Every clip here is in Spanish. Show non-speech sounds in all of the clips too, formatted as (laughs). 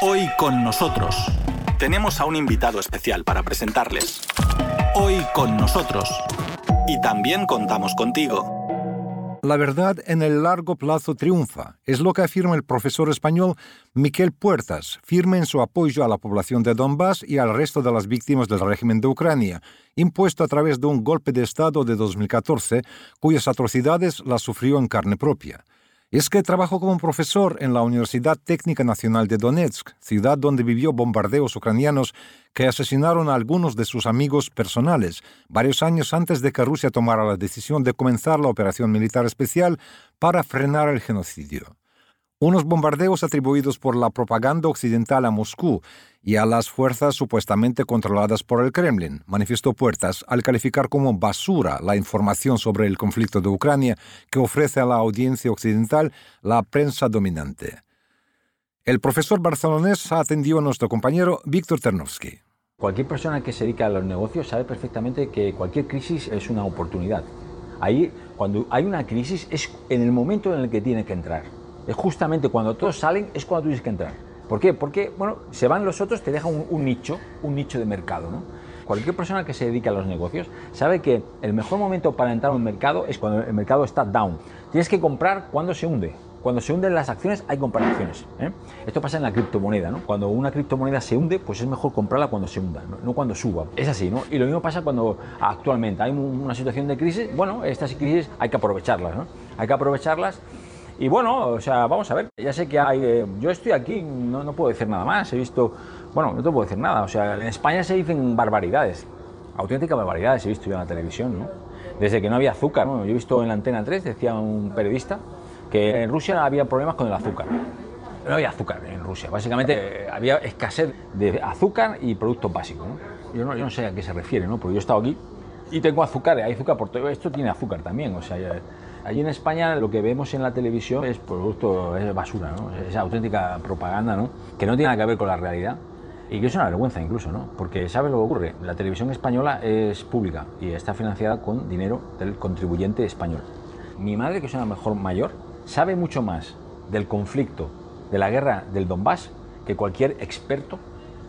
Hoy con nosotros tenemos a un invitado especial para presentarles. Hoy con nosotros. Y también contamos contigo. La verdad en el largo plazo triunfa, es lo que afirma el profesor español Miquel Puertas, firme en su apoyo a la población de Donbass y al resto de las víctimas del régimen de Ucrania, impuesto a través de un golpe de Estado de 2014, cuyas atrocidades las sufrió en carne propia es que trabajó como profesor en la Universidad Técnica Nacional de Donetsk, ciudad donde vivió bombardeos ucranianos que asesinaron a algunos de sus amigos personales, varios años antes de que Rusia tomara la decisión de comenzar la operación militar especial para frenar el genocidio unos bombardeos atribuidos por la propaganda occidental a Moscú y a las fuerzas supuestamente controladas por el Kremlin, manifestó Puertas al calificar como basura la información sobre el conflicto de Ucrania que ofrece a la audiencia occidental la prensa dominante. El profesor barcelonés atendió a nuestro compañero Víctor Ternovsky. Cualquier persona que se dedica a los negocios sabe perfectamente que cualquier crisis es una oportunidad. Ahí, cuando hay una crisis, es en el momento en el que tiene que entrar es justamente cuando todos salen, es cuando tú tienes que entrar. ¿Por qué? Porque, bueno, se van los otros, te deja un, nicho, un nicho de mercado, ¿no? Cualquier persona que se dedique a los negocios sabe que el mejor momento para entrar a un mercado es cuando el mercado está down. Tienes que comprar cuando se hunde. Cuando se hunden las acciones hay acciones. ¿eh? Esto pasa en la criptomoneda, ¿no? Cuando una criptomoneda se hunde, pues es mejor comprarla cuando se hunda, ¿no? cuando suba. Es así, ¿no? Y lo mismo pasa cuando actualmente hay una situación de crisis. Bueno, estas crisis hay que aprovecharlas, ¿no? Hay que aprovecharlas y bueno, o sea, vamos a ver, ya sé que hay, eh, yo estoy aquí, no, no, puedo decir nada más, he visto, bueno, no te puedo decir nada, o sea, en España se dicen barbaridades, auténticas barbaridades he visto yo en la televisión, ¿no? Desde que no había azúcar, ¿no? Yo he visto en la antena 3, decía un periodista, que en Rusia había problemas con el azúcar. No había azúcar en Rusia, básicamente eh, había escasez de azúcar y productos básicos, ¿no? Yo no, yo no sé a qué se refiere, ¿no? Porque yo he estado aquí y tengo azúcar, hay azúcar por todo, esto tiene azúcar también, o sea... Allí en España lo que vemos en la televisión es producto, es basura, ¿no? es auténtica propaganda ¿no? que no tiene nada que ver con la realidad y que es una vergüenza incluso, ¿no? porque ¿sabes lo que ocurre? La televisión española es pública y está financiada con dinero del contribuyente español. Mi madre, que es una mejor mayor, sabe mucho más del conflicto, de la guerra del Donbass, que cualquier experto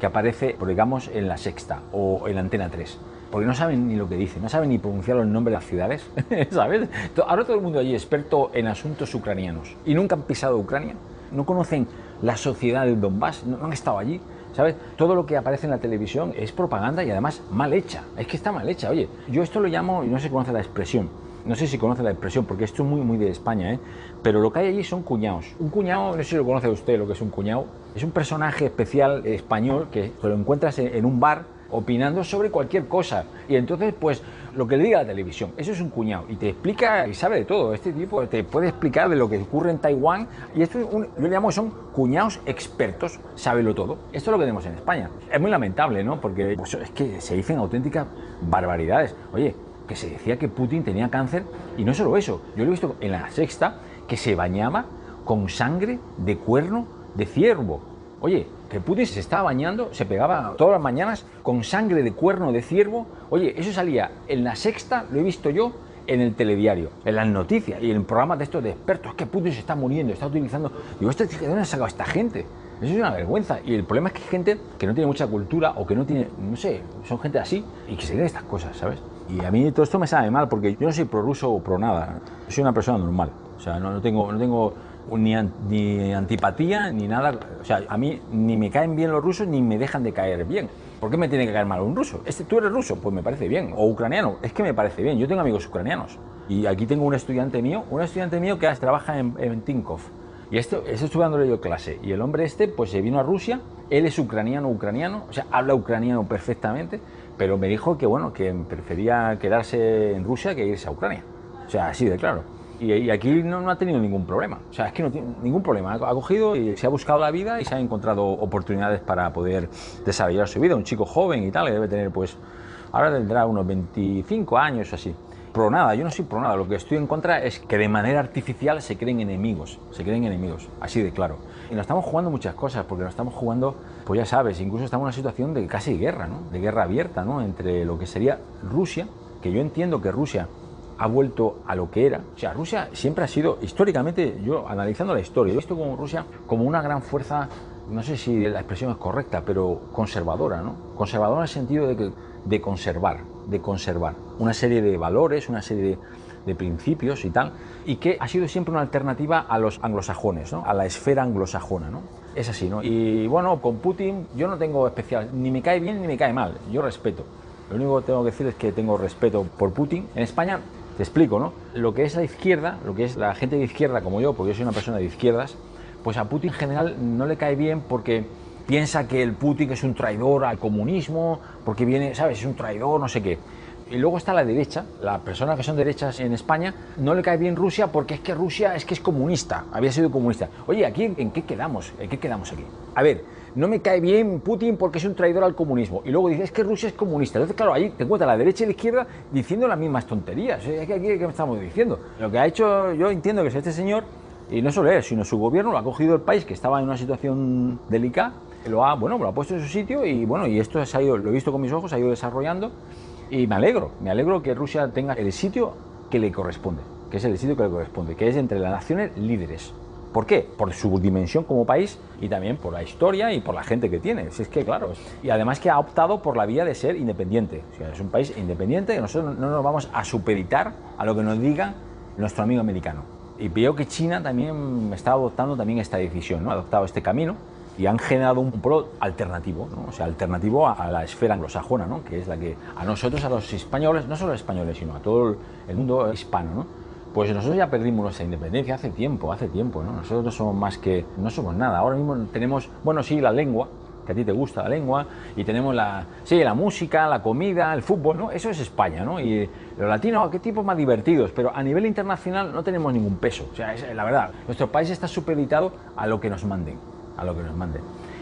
que aparece, digamos, en la Sexta o en la Antena 3 porque no saben ni lo que dicen, no saben ni pronunciar los nombres de las ciudades, (laughs) ¿sabes? Ahora todo el mundo allí experto en asuntos ucranianos y nunca han pisado Ucrania, no conocen la sociedad del Donbass, no, han estado allí, ¿sabes? Todo lo que aparece en la televisión es propaganda y además mal hecha, es que está mal hecha, oye, yo esto lo llamo, y no se conoce la expresión, no sé si conoce la expresión, porque esto es muy, muy de España, ¿eh? pero lo que hay allí son cuñados. Un cuñado, no sé si lo conoce usted lo que es un cuñado, es un personaje especial español que lo encuentras en un bar opinando sobre cualquier cosa. Y entonces, pues, lo que le diga la televisión, eso es un cuñado. Y te explica y sabe de todo. Este tipo te puede explicar de lo que ocurre en Taiwán. Y esto yo le llamo son cuñados expertos, sábelo todo. Esto es lo que tenemos en España. Es muy lamentable, ¿no? Porque pues, es que se dicen auténticas barbaridades. Oye, que se decía que Putin tenía cáncer y no solo eso. Yo lo he visto en la sexta que se bañaba con sangre de cuerno de ciervo. Oye, que Putin se estaba bañando, se pegaba todas las mañanas con sangre de cuerno de ciervo. Oye, eso salía en la sexta, lo he visto yo, en el telediario, en las noticias y en programas de estos de expertos, que Putin se está muriendo, está utilizando... Digo, ¿de dónde ha sacado esta gente? Eso es una vergüenza. Y el problema es que hay gente que no tiene mucha cultura o que no tiene, no sé, son gente así y que se cree estas cosas, ¿sabes? Y a mí todo esto me sabe mal porque yo no soy pro ruso o pro nada. soy una persona normal. O sea, no, no tengo, no tengo ni, ni, antipatía ni nada. O sea, a mí ni me caen bien los rusos ni me dejan de caer bien. ¿Por qué me tiene que caer mal un ruso? Este, ¿Tú eres ruso? Pues me parece bien. O ucraniano, es que me parece bien. Yo tengo amigos ucranianos. Y aquí tengo un estudiante mío, un estudiante mío que trabaja en, en Tinkov. Y esto, eso estuve dándole yo clase. Y el hombre este, pues se vino a Rusia. Él es ucraniano, ucraniano. O sea, habla ucraniano perfectamente. Pero me dijo que, bueno, que prefería quedarse en Rusia que irse a Ucrania. O sea, así de claro. Y, aquí no, ha tenido ningún problema. O sea, es que no tiene ningún problema. Ha, cogido y se ha buscado la vida y se ha encontrado oportunidades para poder desarrollar su vida. Un chico joven y tal, que debe tener, pues, ahora tendrá unos 25 años o así. Pro nada, yo no soy pro nada. Lo que estoy en contra es que de manera artificial se creen enemigos. Se creen enemigos, así de claro. Y nos estamos jugando muchas cosas, porque nos estamos jugando, pues ya sabes, incluso estamos en una situación de casi guerra, ¿no? De guerra abierta, ¿no? Entre lo que sería Rusia, que yo entiendo que Rusia ha vuelto a lo que era. O sea, Rusia siempre ha sido, históricamente, yo analizando la historia, he visto como Rusia como una gran fuerza no sé si la expresión es correcta, pero conservadora, ¿no? Conservadora en el sentido de, que, de conservar, de conservar una serie de valores, una serie de, de principios y tal, y que ha sido siempre una alternativa a los anglosajones, ¿no? a la esfera anglosajona. ¿no? Es así, ¿no? Y bueno, con Putin yo no tengo especial, ni me cae bien ni me cae mal, yo respeto. Lo único que tengo que decir es que tengo respeto por Putin. En España, te explico, ¿no? Lo que es la izquierda, lo que es la gente de izquierda como yo, porque yo soy una persona de izquierdas, pues a Putin en general no le cae bien porque piensa que el Putin es un traidor al comunismo, porque viene, ¿sabes? Es un traidor, no sé qué. Y luego está la derecha, las personas que son derechas en España, no le cae bien Rusia porque es que Rusia es que es comunista, había sido comunista. Oye, ¿aquí en qué quedamos? ¿En qué quedamos aquí? A ver, no me cae bien Putin porque es un traidor al comunismo. Y luego dice, es que Rusia es comunista. Entonces, claro, ahí te encuentras la derecha y la izquierda diciendo las mismas tonterías. ¿Qué, qué, qué estamos diciendo? Lo que ha hecho, yo entiendo que es este señor, y no solo él, sino su gobierno, lo ha cogido el país que estaba en una situación delicada, lo ha, bueno, lo ha puesto en su sitio y bueno, y esto se ha ido, lo he visto con mis ojos, se ha ido desarrollando y me alegro, me alegro que Rusia tenga el sitio que le corresponde, que es el sitio que le corresponde, que es entre las naciones líderes. ¿Por qué? Por su dimensión como país y también por la historia y por la gente que tiene. Si es que, claro, y además que ha optado por la vía de ser independiente. O sea, es un país independiente y nosotros no nos vamos a supeditar a lo que nos diga nuestro amigo americano. Y veo que China también está adoptando también esta decisión, ¿no? ha adoptado este camino y han generado un pueblo alternativo, ¿no? o sea, alternativo a, la esfera anglosajona, ¿no? que es la que a nosotros, a los españoles, no solo a los españoles, sino a todo el mundo hispano, ¿no? Pues nosotros ya perdimos nuestra independencia hace tiempo, hace tiempo, ¿no? nosotros no somos más que, no somos nada, ahora mismo tenemos, bueno, sí, la lengua, que a ti te gusta la lengua, y tenemos la, sí, la música, la comida, el fútbol, ¿no? Eso es España, ¿no? Y los latinos, qué tipos más divertidos, pero a nivel internacional no tenemos ningún peso, o sea, es, la verdad, nuestro país está supeditado a lo que nos manden a lo que nos manden.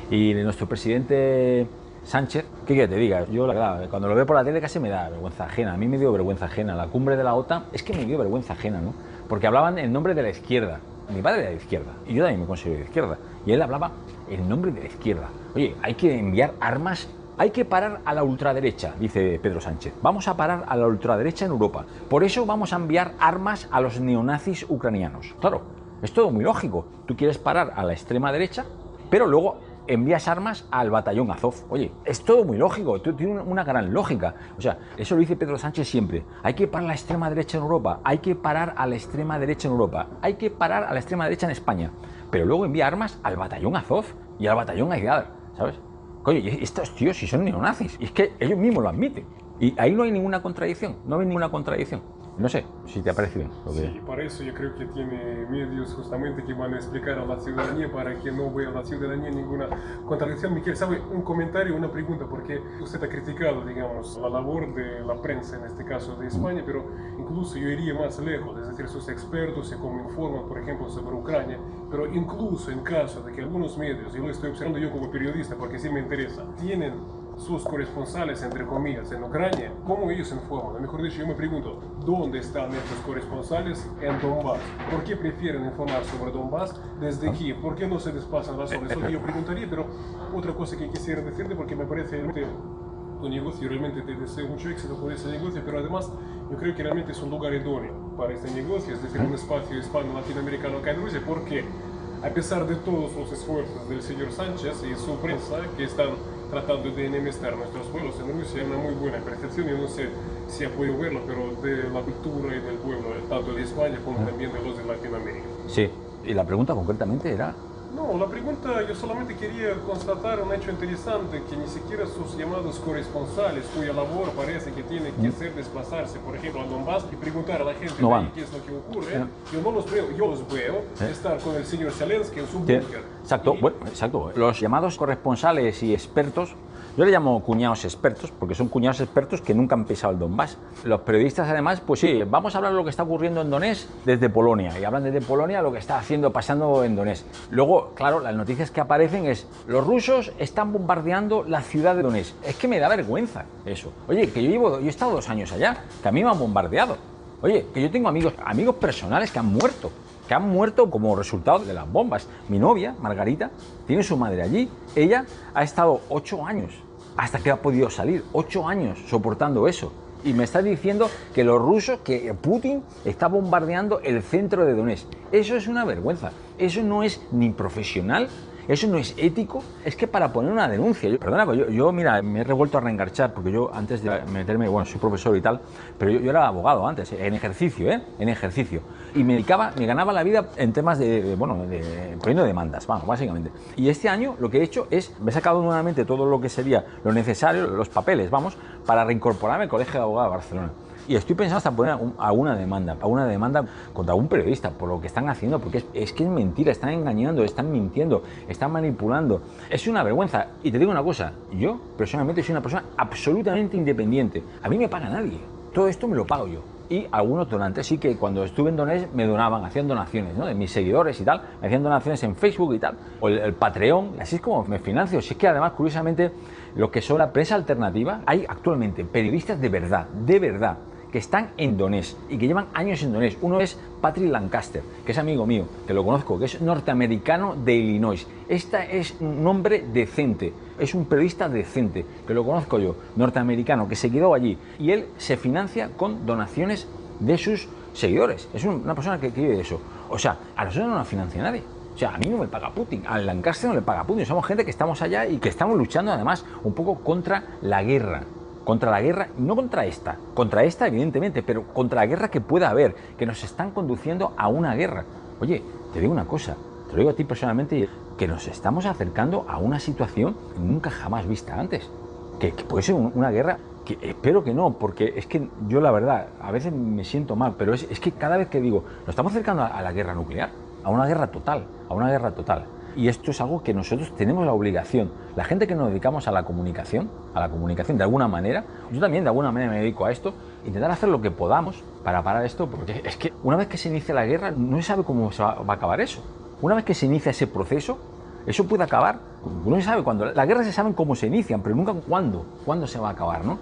Y nuestro presidente Sánchez, ¿qué quiere que te diga? Yo, la verdad, cuando lo veo por la tele casi me da vergüenza ajena. A mí me dio vergüenza ajena. La cumbre de la OTAN es que me dio vergüenza ajena, ¿no? Porque hablaban en nombre de la izquierda. Mi padre era de izquierda y yo también me considero de izquierda. Y él hablaba en nombre de la izquierda. Oye, hay que enviar armas hay que parar a la ultraderecha, dice Pedro Sánchez. Vamos a parar a la ultraderecha en Europa. Por eso vamos a enviar armas a los neonazis ucranianos. Claro, es todo muy lógico. Tú quieres parar a la extrema derecha, pero luego envías armas al batallón Azov. Oye, es todo muy lógico, tiene una gran lógica. O sea, eso lo dice Pedro Sánchez siempre. Hay que parar a la extrema derecha en Europa, hay que parar a la extrema derecha en Europa, hay que parar a la extrema derecha en España. Pero luego envía armas al batallón Azov y al batallón Aidar, ¿sabes? Oye, estos tíos si son neonazis, y es que ellos mismos lo admiten. Y ahí no hay ninguna contradicción, no hay ninguna contradicción. No sé si te. Lo que... Sí, para eso yo creo que tiene medios justamente que van a explicar a la ciudadanía para que no vea la ciudadanía ninguna contradicción. Miguel, ¿sabe? Un comentario, una pregunta, porque usted ha criticado, digamos, la labor de la prensa, en este caso de España, pero incluso yo iría más lejos, es decir, sus expertos y cómo informan, por ejemplo, sobre Ucrania, pero incluso en caso de que algunos medios, y lo estoy observando yo como periodista porque sí me interesa, tienen sus corresponsales, entre comillas, en Ucrania, ¿cómo ellos informan? Mejor dicho, yo me pregunto, ¿dónde están estos corresponsales en Donbass? ¿Por qué prefieren informar sobre Donbass desde aquí? ¿Por qué no se desplazan las horas? Eso yo preguntaría, pero otra cosa que quisiera decirte, porque me parece tu negocio, realmente te deseo mucho éxito por ese negocio, pero además yo creo que realmente es un lugar idóneo para este negocio, es decir, un espacio hispano-latinoamericano acá en Rusia, porque a pesar de todos los esfuerzos del señor Sánchez y su prensa, que están tratando de enemistar nuestros pueblos en Rusia, hay una muy buena percepción, yo no sé si ha podido verlo, pero de la cultura y del pueblo, tanto de España como también de los de Latinoamérica. Sí, y la pregunta concretamente era no, la pregunta, yo solamente quería constatar un hecho interesante, que ni siquiera sus llamados corresponsales, cuya labor parece que tiene que ser desplazarse, por ejemplo, a Donbass y preguntar a la gente qué es lo que ocurre, yo no los veo, yo los veo estar con el señor Zelensky en su búnker. Exacto, bueno, exacto. Los llamados corresponsales y expertos yo le llamo cuñados expertos, porque son cuñados expertos que nunca han pisado el Donbass. Los periodistas, además, pues sí, vamos a hablar de lo que está ocurriendo en Donetsk desde Polonia, y hablan desde Polonia lo que está haciendo, pasando en Donetsk. Luego, claro, las noticias que aparecen es, los rusos están bombardeando la ciudad de Donetsk. Es que me da vergüenza eso. Oye, que yo yo he estado dos años allá, que a mí me han bombardeado. Oye, que yo tengo amigos, amigos personales que han muerto que han muerto como resultado de las bombas. Mi novia, Margarita, tiene su madre allí. Ella ha estado ocho años hasta que ha podido salir. Ocho años soportando eso. Y me está diciendo que los rusos, que Putin está bombardeando el centro de Donetsk. Eso es una vergüenza. Eso no es ni profesional eso no es ético. Es que para poner una denuncia, yo, perdona, yo, yo, mira, me he revuelto a reengarchar porque yo antes de meterme, bueno, soy profesor y tal, pero yo, era abogado antes, en ejercicio, ¿eh? En ejercicio. Y me dedicaba, me ganaba la vida en temas de, bueno, de, poniendo demandas, vamos, básicamente. Y este año lo que he hecho es, me he sacado nuevamente todo lo que sería lo necesario, los papeles, vamos, para reincorporarme al Colegio de Abogados de Barcelona. Y estoy pensando hasta poner alguna demanda, alguna demanda contra un periodista por lo que están haciendo, porque es, que es mentira, están engañando, están mintiendo, están manipulando. Es una vergüenza. Y te digo una cosa, yo personalmente soy una persona absolutamente independiente. A mí me paga nadie. Todo esto me lo pago yo y algunos donantes sí que cuando estuve en Donés me donaban, hacían donaciones, ¿no? De mis seguidores y tal, me hacían donaciones en Facebook y tal, o el, el, Patreon, así es como me financio. Si es que además, curiosamente, lo que son la prensa alternativa, hay actualmente periodistas de verdad, de verdad, que están en Donés y que llevan años en Donés. Uno es Patrick Lancaster, que es amigo mío, que lo conozco, que es norteamericano de Illinois. Este es un hombre decente, es un periodista decente, que lo conozco yo, norteamericano, que se quedó allí. Y él se financia con donaciones de sus seguidores. Es una persona que, quiere eso. O sea, a nosotros no nos financia nadie. O sea, a mí no me paga Putin, a Lancaster no le paga Putin. Somos gente que estamos allá y que estamos luchando además un poco contra la guerra contra la guerra, no contra esta, contra esta evidentemente, pero contra la guerra que pueda haber, que nos están conduciendo a una guerra. Oye, te digo una cosa, te lo digo a ti personalmente, que nos estamos acercando a una situación nunca jamás vista antes, que, puede ser una guerra que espero que no, porque es que yo la verdad, a veces me siento mal, pero es, que cada vez que digo, nos estamos acercando a la guerra nuclear, a una guerra total, a una guerra total. Y esto es algo que nosotros tenemos la obligación. La gente que nos dedicamos a la comunicación, a la comunicación de alguna manera, yo también de alguna manera me dedico a esto, intentar hacer lo que podamos para parar esto, porque es que una vez que se inicia la guerra, no se sabe cómo se va a acabar eso. Una vez que se inicia ese proceso, eso puede acabar. No se sabe cuándo. Las guerras se saben cómo se inician, pero nunca cuándo, cuándo se va a acabar, ¿no?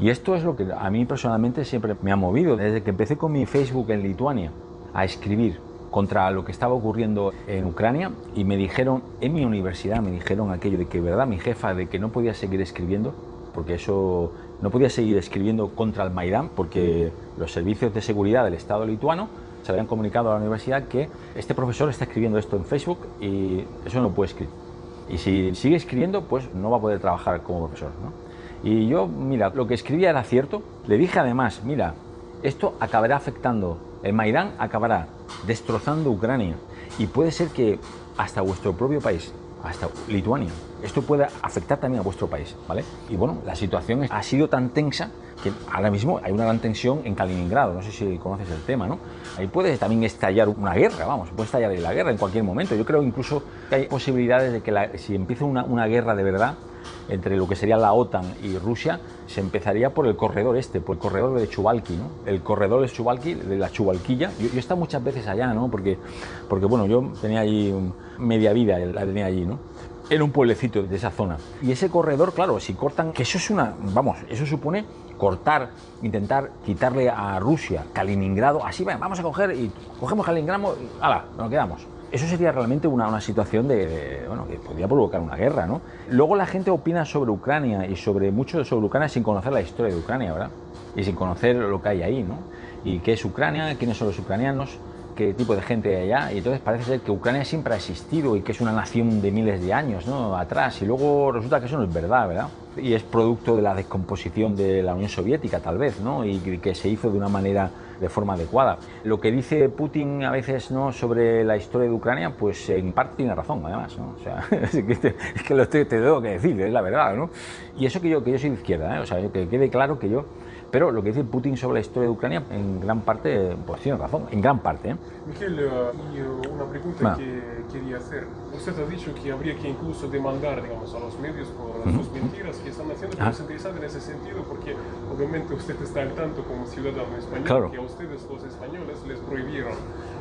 Y esto es lo que a mí personalmente siempre me ha movido. Desde que empecé con mi Facebook en Lituania a escribir contra lo que estaba ocurriendo en Ucrania y me dijeron, en mi universidad me dijeron aquello de que, verdad, mi jefa, de que no podía seguir escribiendo, porque eso no podía seguir escribiendo contra el Maidán, porque los servicios de seguridad del Estado lituano se habían comunicado a la universidad que este profesor está escribiendo esto en Facebook y eso no puede escribir. Y si sigue escribiendo, pues no va a poder trabajar como profesor. Y yo, mira, lo que escribía era cierto. Le dije además, mira, esto acabará afectando, el Maidán acabará destrozando Ucrania y puede ser que hasta vuestro propio país, hasta Lituania, esto pueda afectar también a vuestro país, ¿vale? Y bueno, la situación ha sido tan tensa que ahora mismo hay una gran tensión en Kaliningrado, no sé si conoces el tema, ¿no? Ahí puede también estallar una guerra, vamos, puede estallar la guerra en cualquier momento. Yo creo incluso que hay posibilidades de que si empieza una, guerra de verdad, entre lo que sería la OTAN y Rusia, se empezaría por el corredor este, por el corredor de Chubalki, ¿no? El corredor de Chubalki, de la Chubalquilla. Yo, he estado muchas veces allá, ¿no? Porque, porque bueno, yo tenía allí media vida, la tenía allí, ¿no? En un pueblecito de esa zona. Y ese corredor, claro, si cortan, que eso es una, vamos, eso supone cortar, intentar quitarle a Rusia Kaliningrado, así vamos a coger y cogemos Kaliningrado y ¡hala! Nos quedamos eso sería realmente una, una situación de, bueno, que podría provocar una guerra, ¿no? Luego la gente opina sobre Ucrania y sobre mucho sobre Ucrania sin conocer la historia de Ucrania, ¿verdad? Y sin conocer lo que hay ahí, ¿no? Y qué es Ucrania, quiénes son los ucranianos, qué tipo de gente hay allá. Y entonces parece ser que Ucrania siempre ha existido y que es una nación de miles de años, ¿no? Atrás. Y luego resulta que eso no es verdad, ¿verdad? Y es producto de la descomposición de la Unión Soviética, tal vez, ¿no? Y que se hizo de una manera de forma adecuada. Lo que dice Putin a veces no sobre la historia de Ucrania, pues en parte tiene razón, además. ¿no? O sea, (laughs) es que, lo te, te, tengo que decir, es la verdad. ¿no? Y eso que yo, que yo soy de izquierda, ¿eh? o sea, que quede claro que yo pero lo que dice Putin sobre la historia de Ucrania, en gran parte, pues tiene razón, en gran parte. ¿eh? Miguel, y eh, una pregunta que quería hacer. Usted ha dicho que habría que incluso demandar, digamos, a los medios por sus mentiras que están haciendo, pero es interesante en ese sentido porque obviamente usted está al tanto como ciudadano español que a ustedes los españoles les prohibieron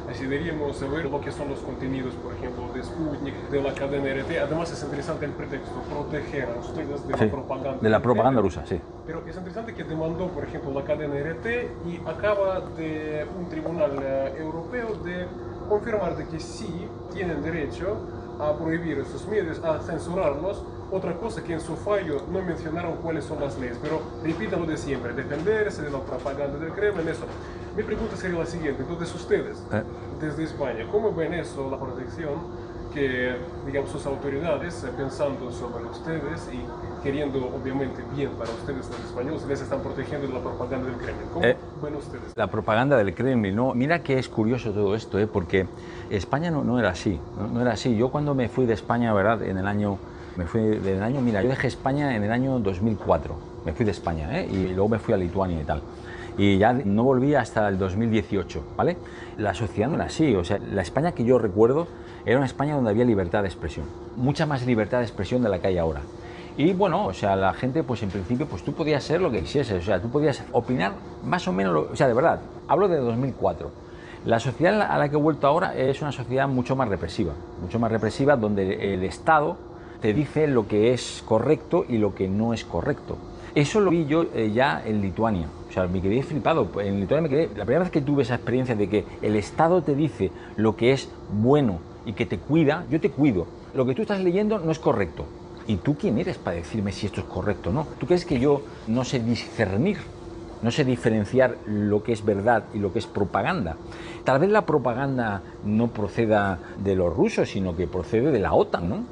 Así deberíamos saber lo que son los contenidos, por ejemplo, de Sputnik, de la cadena RT. Además es interesante el pretexto, proteger a ustedes de la propaganda. De la propaganda rusa, sí. Pero es interesante que demandó, por ejemplo, la cadena RT y acaba de un tribunal eh, europeo de confirmar de que sí tienen derecho a prohibir esos medios, a censurarlos. Otra cosa que en su fallo no mencionaron cuáles son las leyes, pero repiten lo de siempre, defenderse de la propaganda del Kremlin, eso. Mi pregunta sería la siguiente, entonces ustedes, eh. desde España, ¿cómo ven eso, la protección que, digamos, sus autoridades, eh, pensando sobre ustedes y queriendo, obviamente, bien para ustedes los españoles, les están protegiendo de la propaganda del Kremlin. ¿Cómo Eh, ven ustedes? La propaganda del Kremlin, no, mira que es curioso todo esto, ¿eh? porque España no, no era así, no, no era así. Yo cuando me fui de España, ¿verdad? En el año, me fui del año, mira, yo dejé España en el año 2004, me fui de España, ¿eh? y luego me fui a Lituania y tal. Y ya no volví hasta el 2018, ¿vale? La sociedad no era así, o sea, la España que yo recuerdo era una España donde había libertad de expresión, mucha más libertad de expresión de la que hay ahora. Y bueno, o sea, la gente, pues en principio, pues tú podías ser lo que quisieses, o sea, tú podías opinar más o menos, lo- o sea, de verdad, hablo de 2004. La sociedad a la que he vuelto ahora es una sociedad mucho más represiva, mucho más represiva, donde el Estado te dice lo que es correcto y lo que no es correcto. Eso lo vi yo eh, ya en Lituania. O sea, me quedé flipado. En Lituania me quedé. La primera vez que tuve esa experiencia de que el Estado te dice lo que es bueno y que te cuida, yo te cuido. Lo que tú estás leyendo no es correcto. ¿Y tú quién eres para decirme si esto es correcto o no? ¿Tú crees que yo no sé discernir? No sé diferenciar lo que es verdad y lo que es propaganda. Tal vez la propaganda no proceda de los rusos, sino que procede de la OTAN, ¿no?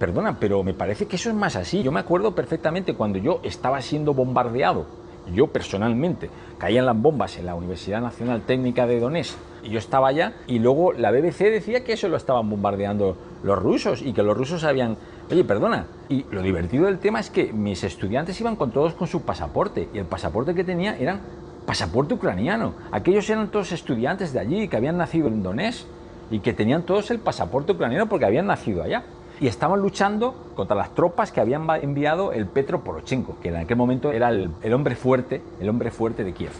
Perdona, pero me parece que eso es más así. Yo me acuerdo perfectamente cuando yo estaba siendo bombardeado, yo personalmente, caían las bombas en la Universidad Nacional Técnica de Donetsk y yo estaba allá y luego la BBC decía que eso lo estaban bombardeando los rusos y que los rusos habían... Oye, perdona, y lo divertido del tema es que mis estudiantes iban con todos con su pasaporte y el pasaporte que tenía eran pasaporte ucraniano. Aquellos eran todos estudiantes de allí que habían nacido en Donetsk y que tenían todos el pasaporte ucraniano porque habían nacido allá. Y estaban luchando contra las tropas que habían enviado el Petro Poroshenko, que en aquel momento era el, hombre fuerte, el hombre fuerte de Kiev.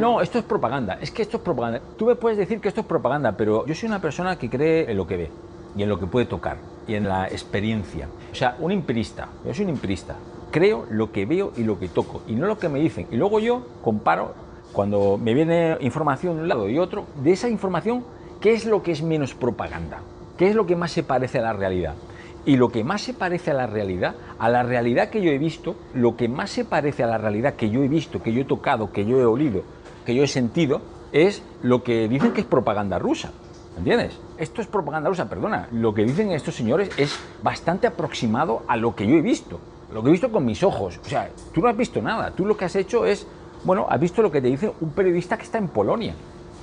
¿no? esto es propaganda, es que esto es propaganda. Tú me puedes decir que esto es propaganda, pero yo soy una persona que cree en lo que ve y en lo que puede tocar y en la experiencia. O sea, un empirista, yo soy un empirista, creo lo que veo y lo que toco y no lo que me dicen. Y luego yo comparo, cuando me viene información de un lado y otro, de esa información, ¿qué es lo que es menos propaganda? ¿Qué es lo que más se parece a la realidad? Y lo que más se parece a la realidad, a la realidad que yo he visto, lo que más se parece a la realidad que yo he visto, que yo he tocado, que yo he olido, que yo he sentido, es lo que dicen que es propaganda rusa. ¿Entiendes? Esto es propaganda rusa, perdona. Lo que dicen estos señores es bastante aproximado a lo que yo he visto. Lo que he visto con mis ojos. O sea, tú no has visto nada. Tú lo que has hecho es, bueno, has visto lo que te dice un periodista que está en Polonia,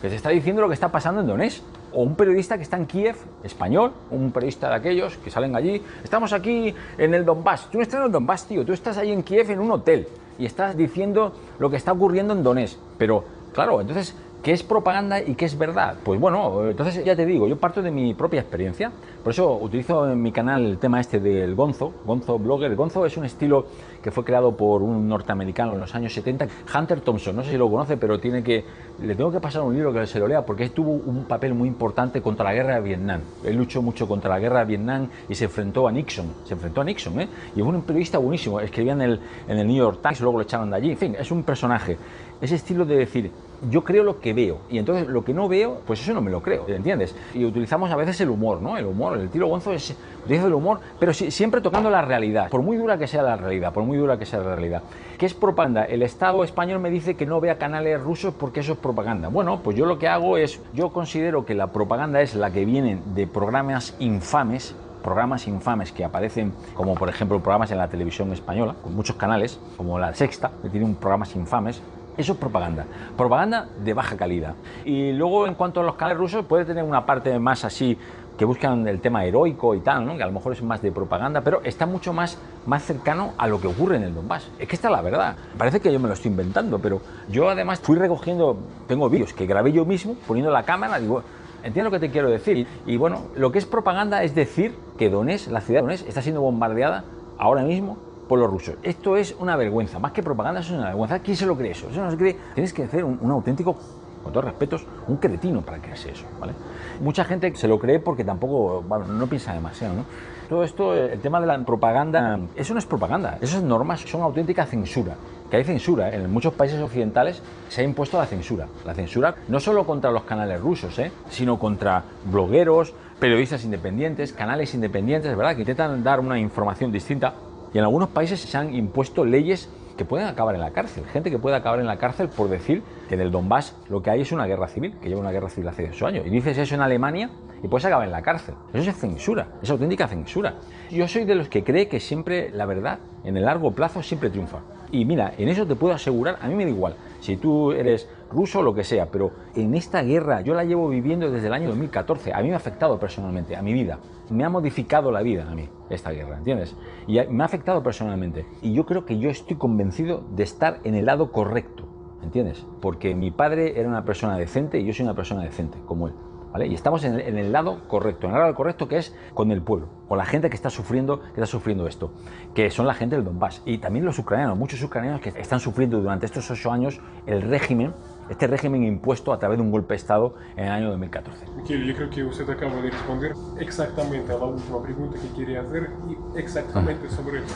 que te está diciendo lo que está pasando en Donetsk. O un periodista que está en Kiev, español, un periodista de aquellos que salen allí. Estamos aquí en el Donbass. Tú no estás en el Donbass, tío. Tú estás ahí en Kiev en un hotel y estás diciendo lo que está ocurriendo en Donetsk. Pero, claro, entonces, ¿qué es propaganda y qué es verdad? Pues bueno, entonces ya te digo, yo parto de mi propia experiencia. Por eso utilizo en mi canal el tema este del Gonzo, Gonzo Blogger. El Gonzo es un estilo que fue creado por un norteamericano en los años 70, Hunter Thompson. No sé si lo conoce, pero tiene que, le tengo que pasar un libro que se lo lea porque tuvo un papel muy importante contra la guerra de Vietnam. Él luchó mucho contra la guerra de Vietnam y se enfrentó a Nixon. Se enfrentó a Nixon, ¿eh? Y fue un periodista buenísimo. Escribía en el, en el New York Times, luego lo echaron de allí. En fin, es un personaje. Ese estilo de decir, yo creo lo que veo y entonces lo que no veo, pues eso no me lo creo, ¿entiendes? Y utilizamos a veces el humor, ¿no? El humor, el tiro Gonzo es, utiliza el humor, pero si- siempre tocando la realidad, por muy dura que sea la realidad, por muy dura que sea la realidad. ¿Qué es propaganda? El Estado español me dice que no vea canales rusos porque eso es propaganda. Bueno, pues yo lo que hago es, yo considero que la propaganda es la que viene de programas infames programas infames que aparecen, como por ejemplo programas en la televisión española, con muchos canales, como La Sexta, que tiene un programas infames, eso es propaganda. Propaganda de baja calidad. Y luego, en cuanto a los canales rusos, puede tener una parte más así que buscan el tema heroico y tal, ¿no? que a lo mejor es más de propaganda, pero está mucho más, más cercano a lo que ocurre en el Donbass. Es que esta es la verdad. Parece que yo me lo estoy inventando, pero yo además fui recogiendo, tengo vídeos que grabé yo mismo, poniendo la cámara, digo, entiendo lo que te quiero decir. Y, y bueno, lo que es propaganda es decir que Donetsk, la ciudad de Donetsk, está siendo bombardeada ahora mismo por los rusos. Esto es una vergüenza, más que propaganda, eso es una vergüenza. ¿Quién se lo cree eso? Eso no se cree. Tienes que hacer un, un auténtico, con todos respetos, un cretino para creerse eso, ¿vale? Mucha gente se lo cree porque tampoco, bueno, no piensa demasiado, ¿no? Todo esto, el tema de la propaganda, eso no es propaganda, esas normas son auténtica censura. Que hay censura, ¿eh? en muchos países occidentales se ha impuesto la censura. La censura no solo contra los canales rusos, ¿eh? sino contra blogueros, periodistas independientes, canales independientes, ¿verdad? Que intentan dar una información distinta. Y en algunos países se han impuesto leyes que pueden acabar en la cárcel. Gente que puede acabar en la cárcel por decir que en el Donbass lo que hay es una guerra civil, que lleva una guerra civil hace 8 años. Y dices eso en Alemania y puedes acabar en la cárcel. Eso es censura, es auténtica censura. Yo soy de los que cree que siempre la verdad, en el largo plazo, siempre triunfa. Y mira, en eso te puedo asegurar, a mí me da igual, si tú eres ruso o lo que sea, pero en esta guerra yo la llevo viviendo desde el año 2014, a mí me ha afectado personalmente, a mi vida, me ha modificado la vida a mí esta guerra, ¿entiendes? Y me ha afectado personalmente. Y yo creo que yo estoy convencido de estar en el lado correcto, ¿entiendes? Porque mi padre era una persona decente y yo soy una persona decente, como él. Y estamos en el, lado correcto, en el lado correcto que es con el pueblo, con la gente que está sufriendo, que está sufriendo esto, que son la gente del Donbass. Y también los ucranianos, muchos ucranianos que están sufriendo durante estos ocho años el régimen, este régimen impuesto a través de un golpe de Estado en el año 2014. yo creo que usted acaba de responder exactamente a la última pregunta que quería hacer y exactamente sobre eso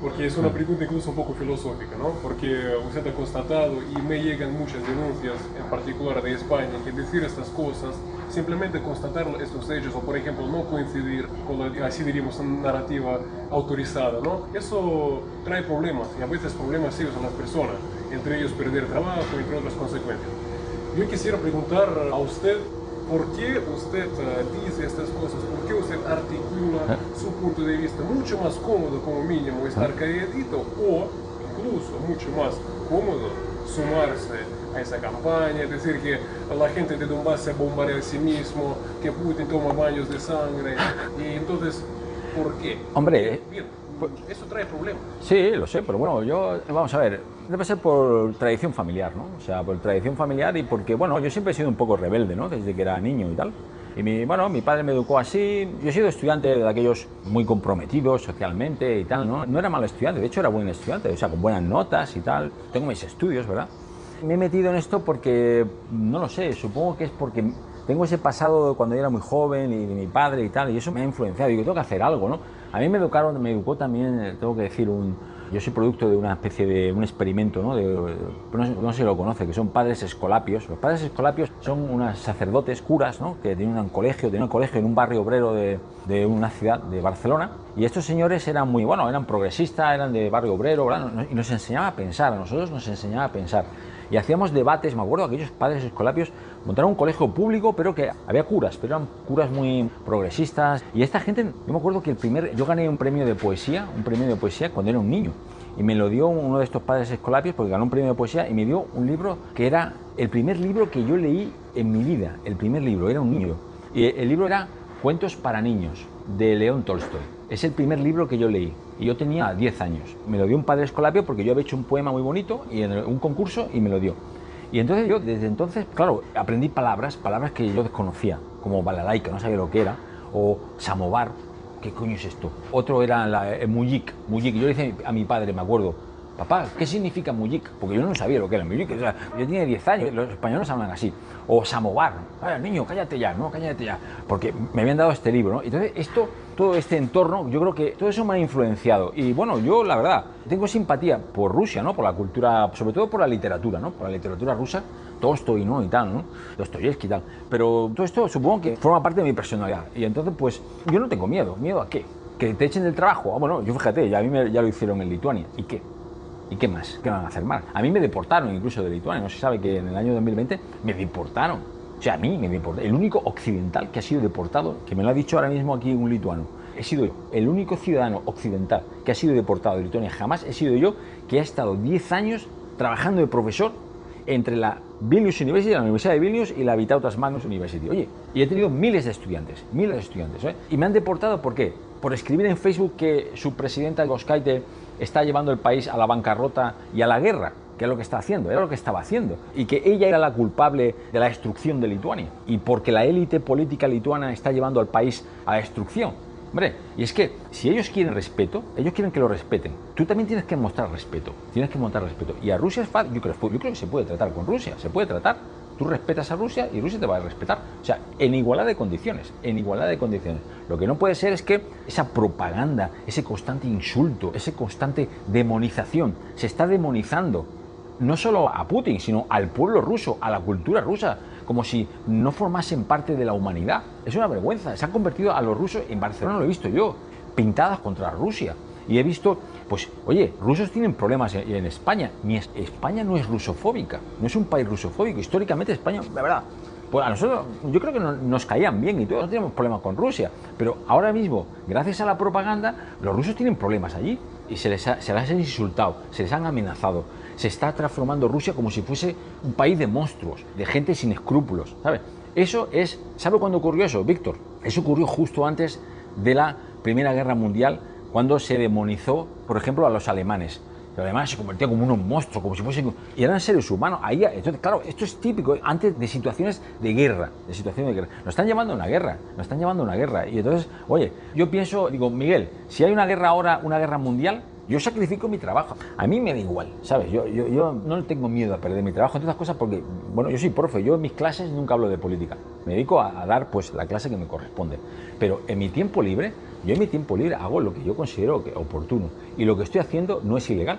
porque es una pregunta incluso un poco filosófica, ¿no? Porque usted ha constatado y me llegan muchas denuncias, en particular de España, que decir estas cosas, simplemente constatar estos hechos o, por ejemplo, no coincidir con la, así diríamos, narrativa autorizada, ¿no? Eso trae problemas y a veces problemas serios a las personas, entre ellos perder trabajo, entre otras consecuencias. Yo quisiera preguntar a usted ¿Por qué usted eh, dice estas cosas? ¿Por qué usted articula ah. su punto de vista mucho más cómodo como mínimo estar ah. calladito o incluso mucho más cómodo sumarse a esa campaña, decir que la gente de Donbass se bombardea a sí mismo, que Putin toma baños de sangre y entonces, ¿por qué? Hombre, pues, eso trae problemas. Sí, lo sé, pero bueno, yo, vamos a ver, debe ser por tradición familiar, ¿no? O sea, por tradición familiar y porque, bueno, yo siempre he sido un poco rebelde, ¿no? Desde que era niño y tal. Y mi, bueno, mi padre me educó así. Yo he sido estudiante de aquellos muy comprometidos socialmente y tal, ¿no? No era mal estudiante, de hecho era buen estudiante, o sea, con buenas notas y tal. Tengo mis estudios, ¿verdad? Me he metido en esto porque, no lo sé, supongo que es porque tengo ese pasado de cuando yo era muy joven y de mi padre y tal, y eso me ha influenciado. Digo, tengo que hacer algo, ¿no? A mí me educaron, me educó también, eh, tengo que decir, un, yo soy producto de una especie de un experimento, ¿no? De, no, sé si lo conoce, que son padres escolapios. Los padres escolapios son unos sacerdotes, curas, ¿no? Que tienen un colegio, tienen un colegio en un barrio obrero de, de una ciudad de Barcelona. Y estos señores eran muy, bueno, eran progresistas, eran de barrio obrero, ¿verdad? y nos enseñaba a pensar, a nosotros nos enseñaba a pensar y hacíamos debates, me acuerdo, aquellos padres escolapios montaron un colegio público, pero que había curas, pero eran curas muy progresistas. Y esta gente, yo me acuerdo que el primer, yo gané un premio de poesía, un premio de poesía cuando era un niño. Y me lo dio uno de estos padres escolapios porque ganó un premio de poesía y me dio un libro que era el primer libro que yo leí en mi vida. El primer libro, era un niño. Y el libro era Cuentos para niños, de León Tolstoy. Es el primer libro que yo leí y yo tenía 10 años. Me lo dio un padre escolapio porque yo había hecho un poema muy bonito y en un concurso y me lo dio. Y entonces yo desde entonces, claro, aprendí palabras, palabras que yo desconocía, como balalaika, no sabía lo que era, o samovar, ¿qué coño es esto? Otro era la, el muyik, muyik. Yo le dije a mi padre, me acuerdo, papá, ¿qué significa muyik? Porque yo no sabía lo que era muyik. O sea, yo tenía 10 años, los españoles hablan así. O samovar, Vaya, niño, cállate ya, no, cállate ya. Porque me habían dado este libro, ¿no? Entonces, esto, todo este entorno, yo creo que todo eso me ha influenciado. Y bueno, yo, la verdad, tengo simpatía por Rusia, ¿no? Por la cultura, sobre todo por la literatura, ¿no? Por la literatura rusa, Tolstoy, ¿no? Y tal, ¿no? Dostoyevsky y tal. Pero todo esto supongo que forma parte de mi personalidad. Y entonces, pues, yo no tengo miedo. ¿Miedo a qué? ¿Que te echen del trabajo? Ah, bueno, yo fíjate, ya a mí me, ya lo hicieron en Lituania. ¿Y qué? ¿Y qué más? ¿Qué van a hacer mal? A mí me deportaron incluso de Lituania. No se sabe que en el año 2020 me deportaron. O sea, a mí me deportaron. El único occidental que ha sido deportado, que me lo ha dicho ahora mismo aquí un lituano, he sido yo. El único ciudadano occidental que ha sido deportado de Lituania jamás he sido yo, que ha estado 10 años trabajando de profesor entre la Vilnius University, la Universidad de Vilnius y la Vitautas Magnus University. Oye, y he tenido miles de estudiantes, miles de estudiantes. ¿eh? Y me han deportado, ¿por qué? Por escribir en Facebook que su presidenta Goskaite está llevando el país a la bancarrota y a la guerra, que es lo que está haciendo, era lo que estaba haciendo, y que ella era la culpable de la destrucción de Lituania, y porque la élite política lituana está llevando al país a destrucción. Hombre, y es que si ellos quieren respeto, ellos quieren que lo respeten. Tú también tienes que mostrar respeto, tienes que mostrar respeto. Y a Rusia es fácil, yo creo que se puede tratar con Rusia, se puede tratar Tú respetas a Rusia y Rusia te va a respetar. O sea, en igualdad de condiciones, en igualdad de condiciones. Lo que no puede ser es que esa propaganda, ese constante insulto, esa constante demonización, se está demonizando no solo a Putin, sino al pueblo ruso, a la cultura rusa, como si no formasen parte de la humanidad. Es una vergüenza. Se han convertido a los rusos, en Barcelona lo he visto yo, pintadas contra Rusia. Y he visto pues, oye, rusos tienen problemas en, España. Ni España no es rusofóbica, no es un país rusofóbico. Históricamente España, la verdad, Pues a nosotros, yo creo que nos caían bien y todos no tenemos problemas con Rusia, pero ahora mismo, gracias a la propaganda, los rusos tienen problemas allí y se les, se les han insultado, se les han amenazado. Se está transformando Rusia como si fuese un país de monstruos, de gente sin escrúpulos, ¿sabes? Eso es, ¿sabe cuándo ocurrió eso, Víctor? Eso ocurrió justo antes de la Primera Guerra Mundial, cuando se demonizó, por ejemplo, a los alemanes. Los alemanes se convertían como unos monstruos, como si fuesen... Y eran seres humanos. Ahí, entonces, claro, esto es típico antes de situaciones de guerra, de situaciones de guerra. Nos están llevando a una guerra, nos están llevando a una guerra. Y entonces, oye, yo pienso, digo, Miguel, si hay una guerra ahora, una guerra mundial, yo sacrifico mi trabajo. A mí me da igual, ¿sabes? Yo, yo, yo no tengo miedo a perder mi trabajo en todas cosas porque, bueno, yo soy profe, yo en mis clases nunca hablo de política. Me dedico a, a, dar pues la clase que me corresponde. Pero en mi tiempo libre, yo en mi tiempo libre hago lo que yo considero que oportuno. Y lo que estoy haciendo no es ilegal,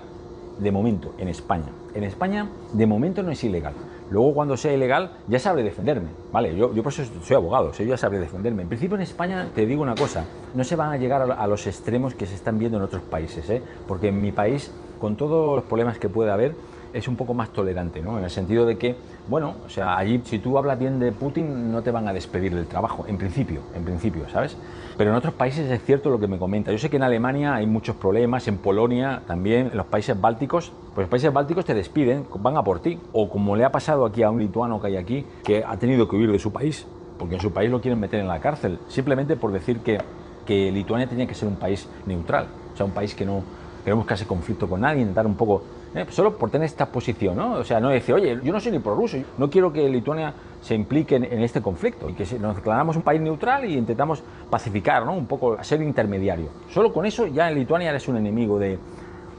de momento, en España. En España, de momento no es ilegal. Luego, cuando sea ilegal, ya sabré defenderme. ¿vale? Yo, yo por eso soy abogado, yo ya sabré defenderme. En principio, en España, te digo una cosa, no se van a llegar a los extremos que se están viendo en otros países, ¿eh? porque en mi país, con todos los problemas que puede haber, es un poco más tolerante, ¿no? En el sentido de que, bueno, o sea, allí si tú hablas bien de Putin no te van a despedir del trabajo, en principio, en principio, ¿sabes? Pero en otros países es cierto lo que me comenta. Yo sé que en Alemania hay muchos problemas, en Polonia también, en los países bálticos, pues los países bálticos te despiden, van a por ti. O como le ha pasado aquí a un lituano que hay aquí, que ha tenido que huir de su país, porque en su país lo quieren meter en la cárcel, simplemente por decir que, que Lituania tenía que ser un país neutral, o sea, un país que no, que no buscase conflicto con nadie, intentar un poco ¿eh? solo por tener esta posición, ¿no? O sea, no decir, oye, yo no soy ni prorruso, no quiero que Lituania se implique en, en, este conflicto y que nos declaramos un país neutral y intentamos pacificar, ¿no? Un poco ser intermediario. Solo con eso ya en Lituania eres un enemigo de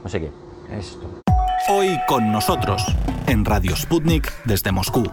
no sé qué. Esto. Hoy con nosotros en Radio Sputnik desde Moscú.